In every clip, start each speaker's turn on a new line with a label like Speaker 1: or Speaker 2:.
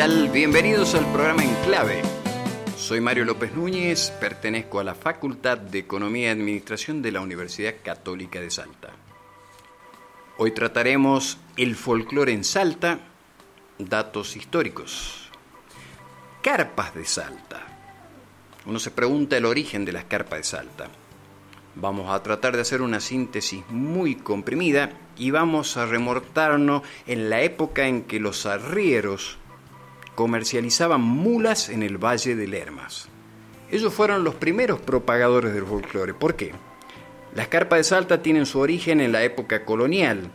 Speaker 1: tal? Bienvenidos al programa En Clave. Soy Mario López Núñez, pertenezco a la Facultad de Economía y Administración de la Universidad Católica de Salta. Hoy trataremos el folclore en Salta, datos históricos. Carpas de Salta. Uno se pregunta el origen de las carpas de Salta. Vamos a tratar de hacer una síntesis muy comprimida y vamos a remortarnos en la época en que los arrieros comercializaban mulas en el Valle de Lermas. Ellos fueron los primeros propagadores del folclore. ¿Por qué? Las carpas de Salta tienen su origen en la época colonial,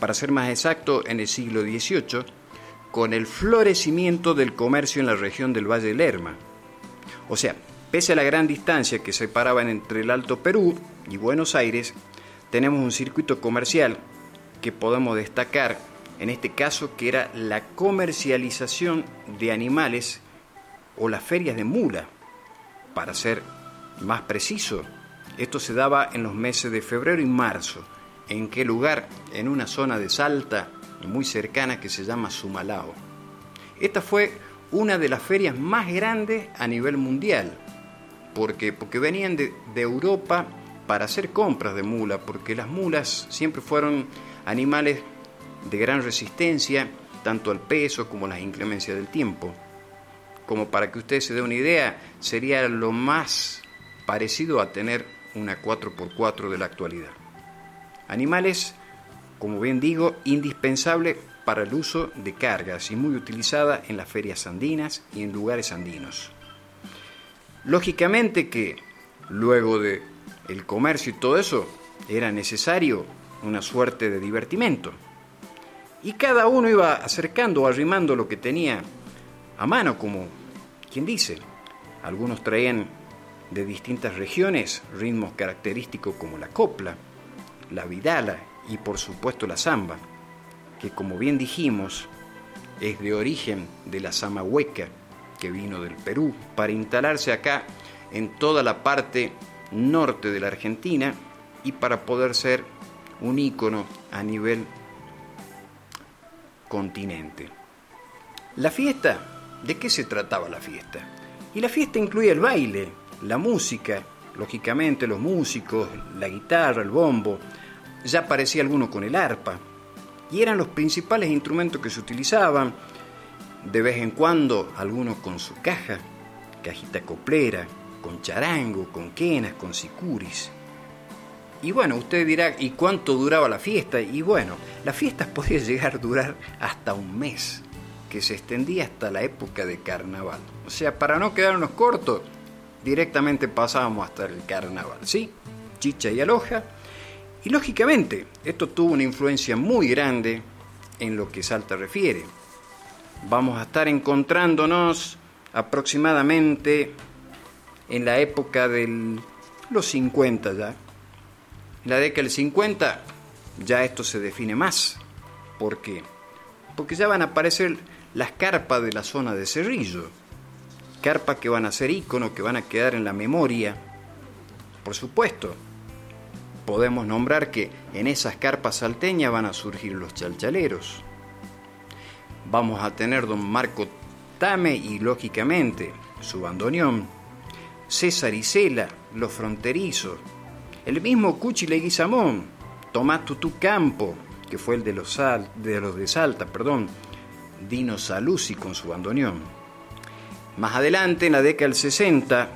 Speaker 1: para ser más exacto en el siglo XVIII, con el florecimiento del comercio en la región del Valle de Lerma. O sea, pese a la gran distancia que separaban entre el Alto Perú y Buenos Aires, tenemos un circuito comercial que podemos destacar en este caso que era la comercialización de animales o las ferias de mula. Para ser más preciso, esto se daba en los meses de febrero y marzo. ¿En qué lugar? En una zona de Salta muy cercana que se llama Sumalao. Esta fue una de las ferias más grandes a nivel mundial, porque, porque venían de, de Europa para hacer compras de mula, porque las mulas siempre fueron animales de gran resistencia tanto al peso como a las inclemencias del tiempo. Como para que usted se dé una idea, sería lo más parecido a tener una 4x4 de la actualidad. Animales, como bien digo, indispensable para el uso de cargas y muy utilizada en las ferias andinas y en lugares andinos. Lógicamente que luego de el comercio y todo eso era necesario una suerte de divertimento y cada uno iba acercando o arrimando lo que tenía a mano, como quien dice. Algunos traían de distintas regiones ritmos característicos como la copla, la vidala y por supuesto la samba, que como bien dijimos es de origen de la hueca que vino del Perú para instalarse acá en toda la parte norte de la Argentina y para poder ser un ícono a nivel continente. La fiesta, ¿de qué se trataba la fiesta? Y la fiesta incluía el baile, la música, lógicamente los músicos, la guitarra, el bombo, ya aparecía alguno con el arpa, y eran los principales instrumentos que se utilizaban, de vez en cuando algunos con su caja, cajita coplera, con charango, con quenas, con sicuris. Y bueno, usted dirá, ¿y cuánto duraba la fiesta? Y bueno, la fiesta podía llegar a durar hasta un mes, que se extendía hasta la época de carnaval. O sea, para no quedarnos cortos, directamente pasábamos hasta el carnaval, ¿sí? Chicha y aloja. Y lógicamente, esto tuvo una influencia muy grande en lo que Salta refiere. Vamos a estar encontrándonos aproximadamente en la época de los 50 ya, la década del 50 ya esto se define más. ¿Por qué? Porque ya van a aparecer las carpas de la zona de Cerrillo. Carpas que van a ser íconos, que van a quedar en la memoria. Por supuesto, podemos nombrar que en esas carpas salteñas van a surgir los chalchaleros. Vamos a tener don Marco Tame y lógicamente su bandoneón. César Isela, los fronterizos, el mismo Cuchi Leguizamón, Tomás Tutú Campo, que fue el de los, de, Salta, perdón, Dino Saluzzi con su bandoneón. Más adelante, en la década del 60,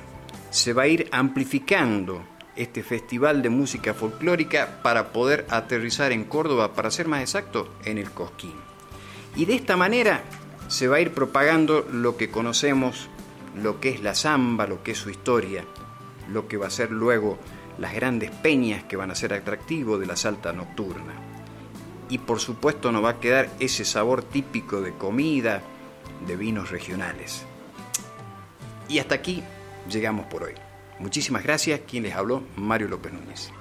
Speaker 1: se va a ir amplificando este festival de música folclórica para poder aterrizar en Córdoba, para ser más exacto, en el Cosquín. Y de esta manera se va a ir propagando lo que conocemos, lo que es la samba, lo que es su historia, lo que va a ser luego las grandes peñas que van a ser atractivos de la salta nocturna. Y por supuesto nos va a quedar ese sabor típico de comida, de vinos regionales. Y hasta aquí llegamos por hoy. Muchísimas gracias. Quien les habló, Mario López Núñez.